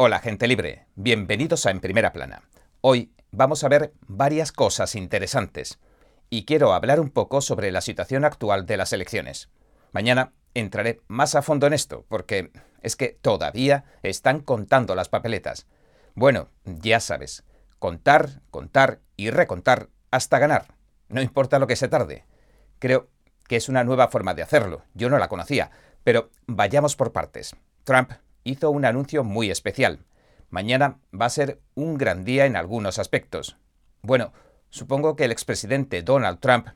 Hola gente libre, bienvenidos a En Primera Plana. Hoy vamos a ver varias cosas interesantes y quiero hablar un poco sobre la situación actual de las elecciones. Mañana entraré más a fondo en esto porque es que todavía están contando las papeletas. Bueno, ya sabes, contar, contar y recontar hasta ganar. No importa lo que se tarde. Creo que es una nueva forma de hacerlo. Yo no la conocía. Pero vayamos por partes. Trump hizo un anuncio muy especial. Mañana va a ser un gran día en algunos aspectos. Bueno, supongo que el expresidente Donald Trump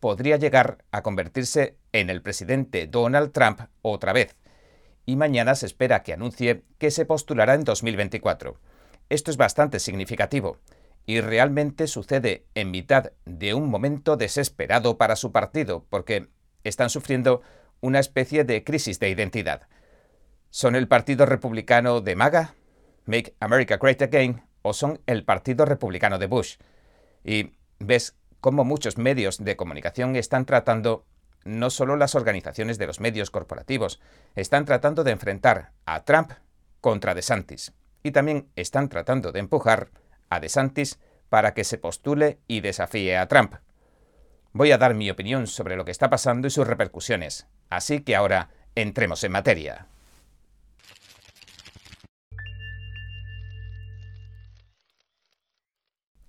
podría llegar a convertirse en el presidente Donald Trump otra vez. Y mañana se espera que anuncie que se postulará en 2024. Esto es bastante significativo y realmente sucede en mitad de un momento desesperado para su partido, porque están sufriendo una especie de crisis de identidad. ¿Son el Partido Republicano de MAGA, Make America Great Again, o son el Partido Republicano de Bush? Y ves cómo muchos medios de comunicación están tratando, no solo las organizaciones de los medios corporativos, están tratando de enfrentar a Trump contra DeSantis. Y también están tratando de empujar a DeSantis para que se postule y desafíe a Trump. Voy a dar mi opinión sobre lo que está pasando y sus repercusiones, así que ahora entremos en materia.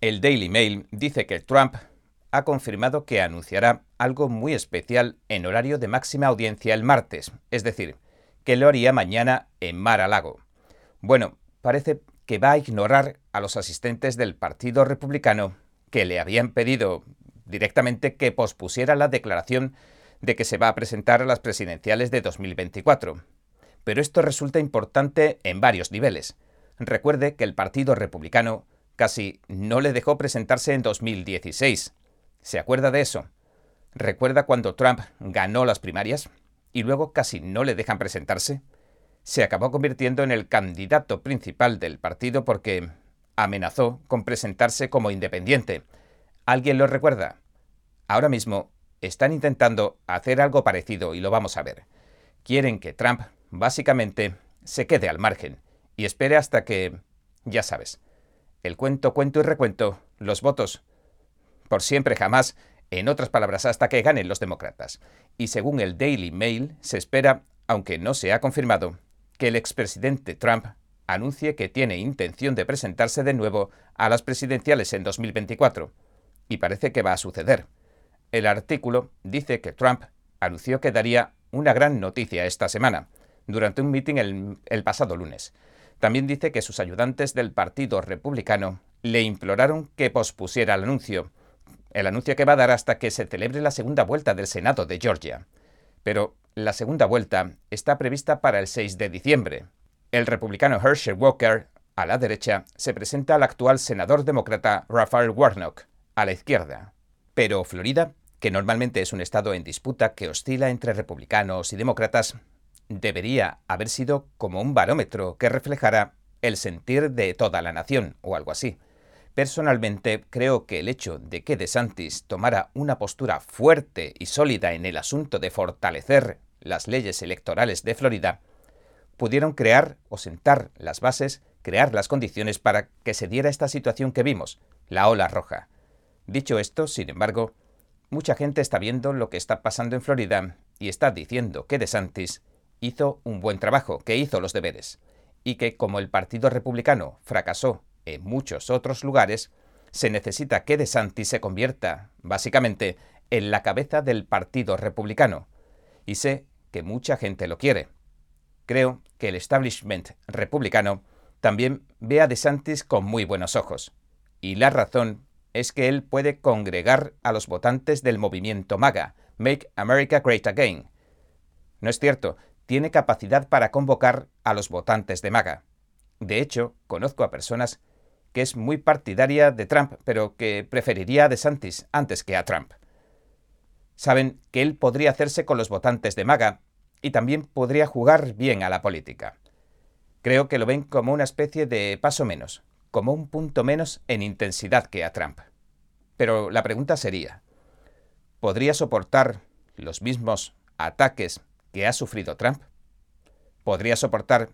El Daily Mail dice que Trump ha confirmado que anunciará algo muy especial en horario de máxima audiencia el martes, es decir, que lo haría mañana en Mar-a-Lago. Bueno, parece que va a ignorar a los asistentes del Partido Republicano que le habían pedido directamente que pospusiera la declaración de que se va a presentar a las presidenciales de 2024. Pero esto resulta importante en varios niveles. Recuerde que el Partido Republicano casi no le dejó presentarse en 2016. ¿Se acuerda de eso? ¿Recuerda cuando Trump ganó las primarias y luego casi no le dejan presentarse? Se acabó convirtiendo en el candidato principal del partido porque amenazó con presentarse como independiente. ¿Alguien lo recuerda? Ahora mismo están intentando hacer algo parecido y lo vamos a ver. Quieren que Trump, básicamente, se quede al margen y espere hasta que, ya sabes, el cuento, cuento y recuento, los votos. Por siempre, jamás, en otras palabras, hasta que ganen los demócratas. Y según el Daily Mail, se espera, aunque no se ha confirmado, que el expresidente Trump anuncie que tiene intención de presentarse de nuevo a las presidenciales en 2024. Y parece que va a suceder. El artículo dice que Trump anunció que daría una gran noticia esta semana, durante un el, el pasado lunes. También dice que sus ayudantes del Partido Republicano le imploraron que pospusiera el anuncio, el anuncio que va a dar hasta que se celebre la segunda vuelta del Senado de Georgia. Pero la segunda vuelta está prevista para el 6 de diciembre. El republicano Herschel Walker, a la derecha, se presenta al actual senador demócrata Raphael Warnock, a la izquierda. Pero Florida, que normalmente es un estado en disputa que oscila entre republicanos y demócratas, debería haber sido como un barómetro que reflejara el sentir de toda la nación, o algo así. Personalmente creo que el hecho de que DeSantis tomara una postura fuerte y sólida en el asunto de fortalecer las leyes electorales de Florida pudieron crear o sentar las bases, crear las condiciones para que se diera esta situación que vimos, la ola roja. Dicho esto, sin embargo, mucha gente está viendo lo que está pasando en Florida y está diciendo que DeSantis hizo un buen trabajo, que hizo los deberes, y que como el Partido Republicano fracasó en muchos otros lugares, se necesita que DeSantis se convierta, básicamente, en la cabeza del Partido Republicano. Y sé que mucha gente lo quiere. Creo que el establishment republicano también ve a DeSantis con muy buenos ojos. Y la razón es que él puede congregar a los votantes del movimiento MAGA, Make America Great Again. No es cierto, tiene capacidad para convocar a los votantes de MAGA. De hecho, conozco a personas que es muy partidaria de Trump, pero que preferiría a DeSantis antes que a Trump. Saben que él podría hacerse con los votantes de MAGA y también podría jugar bien a la política. Creo que lo ven como una especie de paso menos, como un punto menos en intensidad que a Trump. Pero la pregunta sería, ¿podría soportar los mismos ataques que ha sufrido Trump? ¿Podría soportar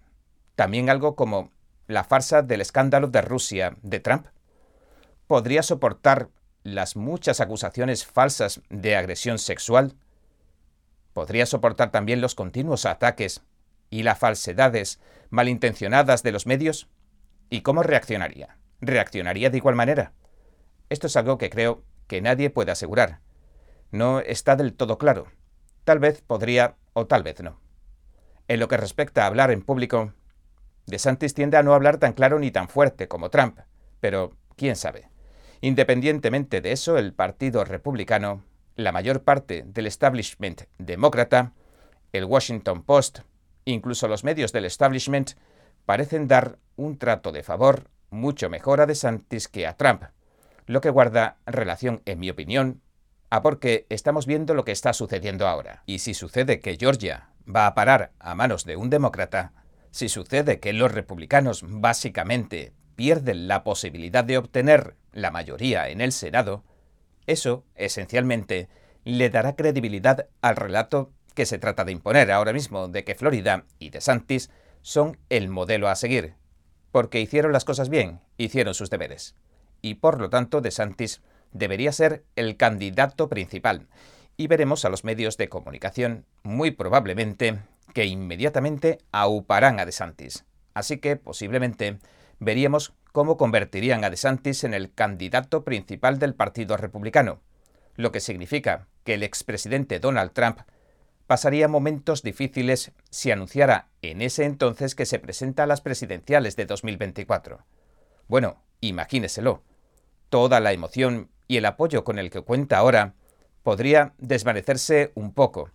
también algo como la farsa del escándalo de Rusia de Trump? ¿Podría soportar las muchas acusaciones falsas de agresión sexual? ¿Podría soportar también los continuos ataques y las falsedades malintencionadas de los medios? ¿Y cómo reaccionaría? ¿Reaccionaría de igual manera? Esto es algo que creo que nadie puede asegurar. No está del todo claro. Tal vez podría o tal vez no. En lo que respecta a hablar en público, DeSantis tiende a no hablar tan claro ni tan fuerte como Trump, pero quién sabe. Independientemente de eso, el Partido Republicano, la mayor parte del establishment demócrata, el Washington Post, incluso los medios del establishment, parecen dar un trato de favor mucho mejor a DeSantis que a Trump, lo que guarda relación, en mi opinión, a porque estamos viendo lo que está sucediendo ahora. Y si sucede que Georgia va a parar a manos de un demócrata, si sucede que los republicanos básicamente pierden la posibilidad de obtener la mayoría en el Senado, eso, esencialmente, le dará credibilidad al relato que se trata de imponer ahora mismo de que Florida y DeSantis son el modelo a seguir, porque hicieron las cosas bien, hicieron sus deberes. Y por lo tanto, DeSantis debería ser el candidato principal. Y veremos a los medios de comunicación, muy probablemente, que inmediatamente auparán a DeSantis. Así que posiblemente veríamos cómo convertirían a DeSantis en el candidato principal del Partido Republicano, lo que significa que el expresidente Donald Trump pasaría momentos difíciles si anunciara en ese entonces que se presenta a las presidenciales de 2024. Bueno, imagíneselo. Toda la emoción y el apoyo con el que cuenta ahora podría desvanecerse un poco,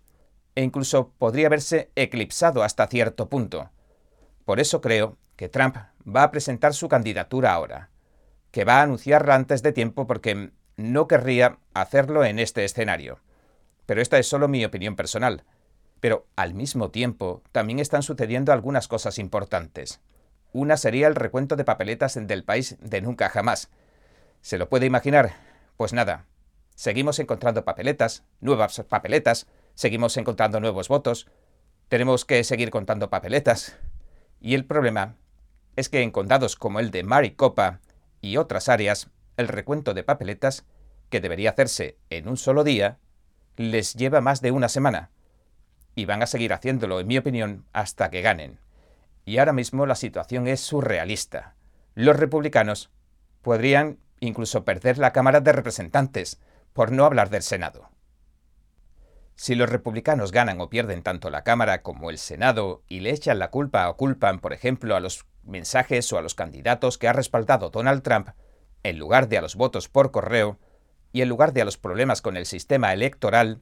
e incluso podría verse eclipsado hasta cierto punto. Por eso creo que Trump va a presentar su candidatura ahora, que va a anunciarla antes de tiempo porque no querría hacerlo en este escenario. Pero esta es solo mi opinión personal. Pero al mismo tiempo también están sucediendo algunas cosas importantes. Una sería el recuento de papeletas del país de nunca jamás. ¿Se lo puede imaginar? Pues nada, seguimos encontrando papeletas, nuevas papeletas, seguimos encontrando nuevos votos, tenemos que seguir contando papeletas. Y el problema es que en condados como el de Maricopa y otras áreas, el recuento de papeletas, que debería hacerse en un solo día, les lleva más de una semana. Y van a seguir haciéndolo, en mi opinión, hasta que ganen. Y ahora mismo la situación es surrealista. Los republicanos podrían incluso perder la Cámara de Representantes, por no hablar del Senado. Si los republicanos ganan o pierden tanto la Cámara como el Senado y le echan la culpa o culpan, por ejemplo, a los mensajes o a los candidatos que ha respaldado Donald Trump, en lugar de a los votos por correo, y en lugar de a los problemas con el sistema electoral,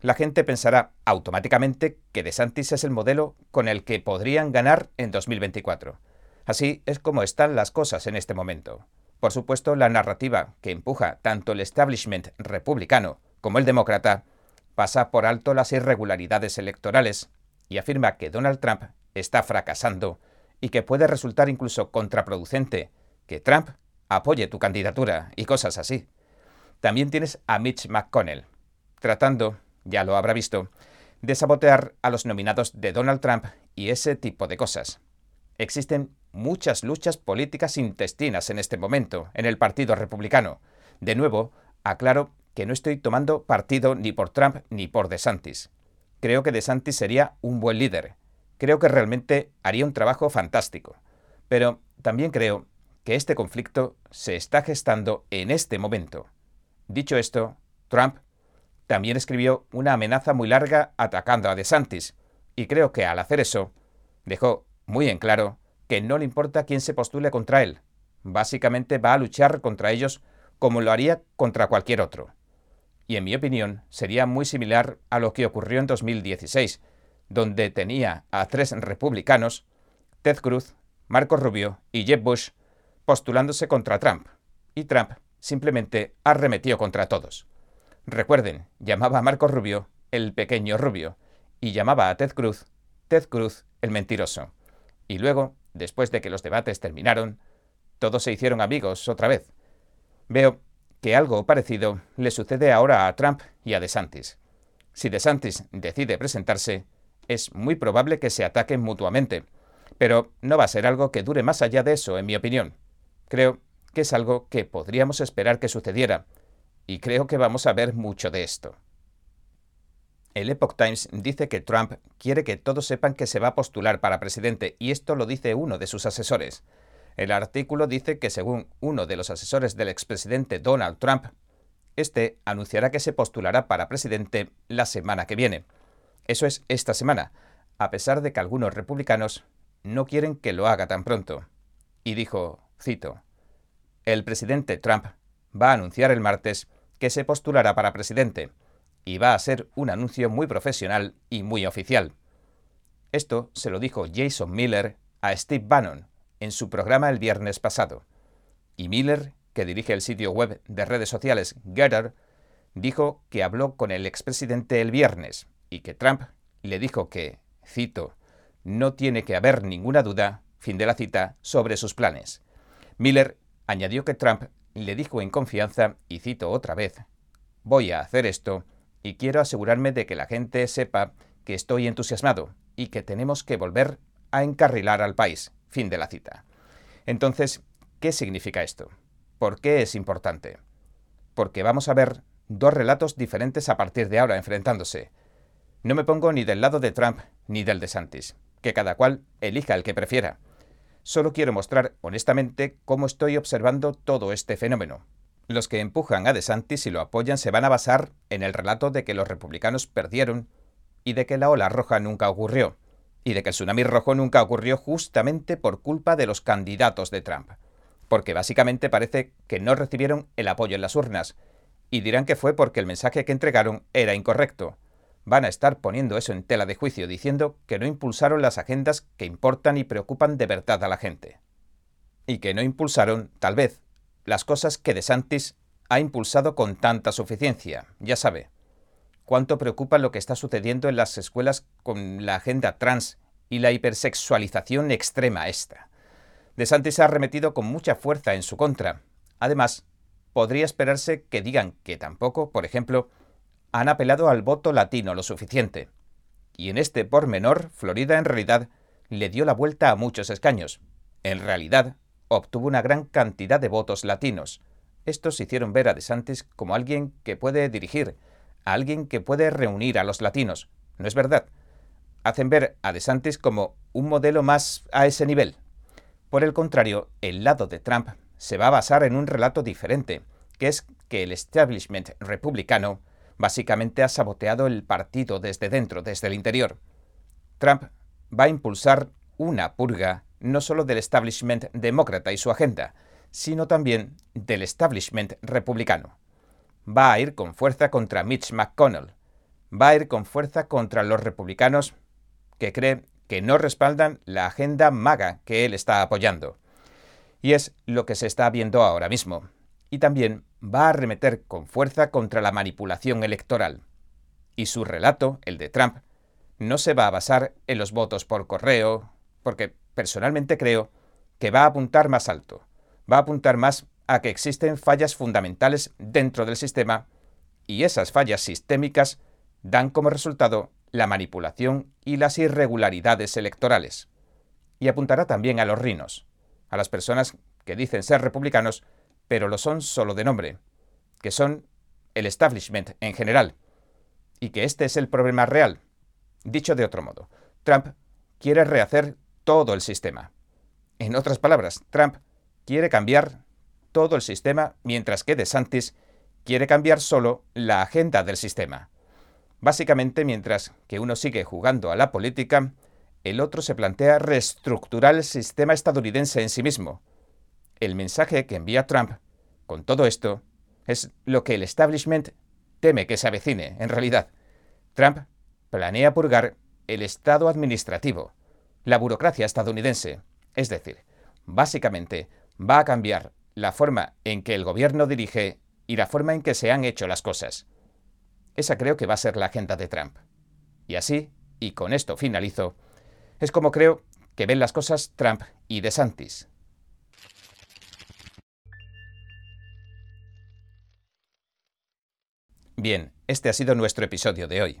la gente pensará automáticamente que DeSantis es el modelo con el que podrían ganar en 2024. Así es como están las cosas en este momento. Por supuesto, la narrativa que empuja tanto el establishment republicano como el demócrata pasa por alto las irregularidades electorales y afirma que Donald Trump está fracasando y que puede resultar incluso contraproducente que Trump apoye tu candidatura y cosas así. También tienes a Mitch McConnell, tratando, ya lo habrá visto, de sabotear a los nominados de Donald Trump y ese tipo de cosas. Existen muchas luchas políticas intestinas en este momento en el Partido Republicano. De nuevo, aclaro que no estoy tomando partido ni por Trump ni por DeSantis. Creo que DeSantis sería un buen líder. Creo que realmente haría un trabajo fantástico. Pero también creo que este conflicto se está gestando en este momento. Dicho esto, Trump también escribió una amenaza muy larga atacando a DeSantis, y creo que al hacer eso, dejó muy en claro que no le importa quién se postule contra él. Básicamente va a luchar contra ellos como lo haría contra cualquier otro y en mi opinión sería muy similar a lo que ocurrió en 2016, donde tenía a tres republicanos, Ted Cruz, Marco Rubio y Jeb Bush, postulándose contra Trump, y Trump simplemente arremetió contra todos. Recuerden, llamaba a Marco Rubio el pequeño rubio, y llamaba a Ted Cruz Ted Cruz el mentiroso. Y luego, después de que los debates terminaron, todos se hicieron amigos otra vez. Veo que algo parecido le sucede ahora a Trump y a DeSantis. Si DeSantis decide presentarse, es muy probable que se ataquen mutuamente, Pero no va a ser algo que dure más allá de eso, en mi opinión. Creo que es algo que podríamos esperar que sucediera, y creo que vamos a ver mucho de esto. El Epoch Times dice que Trump quiere que todos sepan que se va a postular para presidente, y esto lo dice uno de sus asesores. El artículo dice que según uno de los asesores del expresidente Donald Trump, este anunciará que se postulará para presidente la semana que viene. Eso es esta semana, a pesar de que algunos republicanos no quieren que lo haga tan pronto. Y dijo, cito, el presidente Trump va a anunciar el martes que se postulará para presidente, y va a ser un anuncio muy profesional y muy oficial. Esto se lo dijo Jason Miller a Steve Bannon en su programa el viernes pasado. Y Miller, que dirige el sitio web de redes sociales Getter, dijo que habló con el expresidente el viernes y que Trump le dijo que, cito, no tiene que haber ninguna duda, fin de la cita, sobre sus planes. Miller añadió que Trump le dijo en confianza, y cito otra vez, voy a hacer esto y quiero asegurarme de que la gente sepa que estoy entusiasmado y que tenemos que volver a encarrilar al país. Fin de la cita. Entonces, ¿qué significa esto? ¿Por qué es importante? Porque vamos a ver dos relatos diferentes a partir de ahora enfrentándose. No me pongo ni del lado de Trump ni del de Santis, que cada cual elija el que prefiera. Solo quiero mostrar honestamente cómo estoy observando todo este fenómeno, los que empujan a DeSantis y lo apoyan se van a basar en el relato de que los republicanos perdieron y de que la ola roja nunca ocurrió, y de que el tsunami rojo nunca ocurrió justamente por culpa de los candidatos de Trump, porque básicamente parece que no recibieron el apoyo en las urnas, y dirán que fue porque el mensaje que entregaron era incorrecto. Van a estar poniendo eso en tela de juicio, diciendo que no impulsaron las agendas que importan y preocupan de verdad a la gente. Y que no impulsaron, tal vez, las cosas que DeSantis ha impulsado con tanta suficiencia. Ya sabe, cuánto preocupa lo que está sucediendo en las escuelas con la agenda trans y la hipersexualización extrema esta. DeSantis ha arremetido con mucha fuerza en su contra. Además, podría esperarse que digan que tampoco, por ejemplo, han apelado al voto latino lo suficiente. Y en este pormenor, Florida en realidad le dio la vuelta a muchos escaños. En realidad, obtuvo una gran cantidad de votos latinos. Estos hicieron ver a DeSantis como alguien que puede dirigir, a alguien que puede reunir a los latinos. ¿No es verdad? Hacen ver a DeSantis como un modelo más a ese nivel. Por el contrario, el lado de Trump se va a basar en un relato diferente, que es que el establishment republicano básicamente ha saboteado el partido desde dentro, desde el interior. Trump va a impulsar una purga no solo del establishment demócrata y su agenda, sino también del establishment republicano. Va a ir con fuerza contra Mitch McConnell. Va a ir con fuerza contra los republicanos que cree que no respaldan la agenda maga que él está apoyando. Y es lo que se está viendo ahora mismo. Y también va a arremeter con fuerza contra la manipulación electoral. Y su relato, el de Trump, no se va a basar en los votos por correo, porque personalmente creo que va a apuntar más alto, va a apuntar más a que existen fallas fundamentales dentro del sistema y esas fallas sistémicas dan como resultado la manipulación y las irregularidades electorales. Y apuntará también a los rinos, a las personas que dicen ser republicanos, pero lo son solo de nombre, que son el establishment en general, y que este es el problema real. Dicho de otro modo, Trump quiere rehacer todo el sistema. En otras palabras, Trump quiere cambiar todo el sistema, mientras que DeSantis quiere cambiar solo la agenda del sistema. Básicamente, mientras que uno sigue jugando a la política, el otro se plantea reestructurar el sistema estadounidense en sí mismo. El mensaje que envía Trump con todo esto es lo que el establishment teme que se avecine, en realidad. Trump planea purgar el Estado administrativo, la burocracia estadounidense. Es decir, básicamente va a cambiar la forma en que el gobierno dirige y la forma en que se han hecho las cosas. Esa creo que va a ser la agenda de Trump. Y así, y con esto finalizo, es como creo que ven las cosas Trump y DeSantis. Bien, este ha sido nuestro episodio de hoy.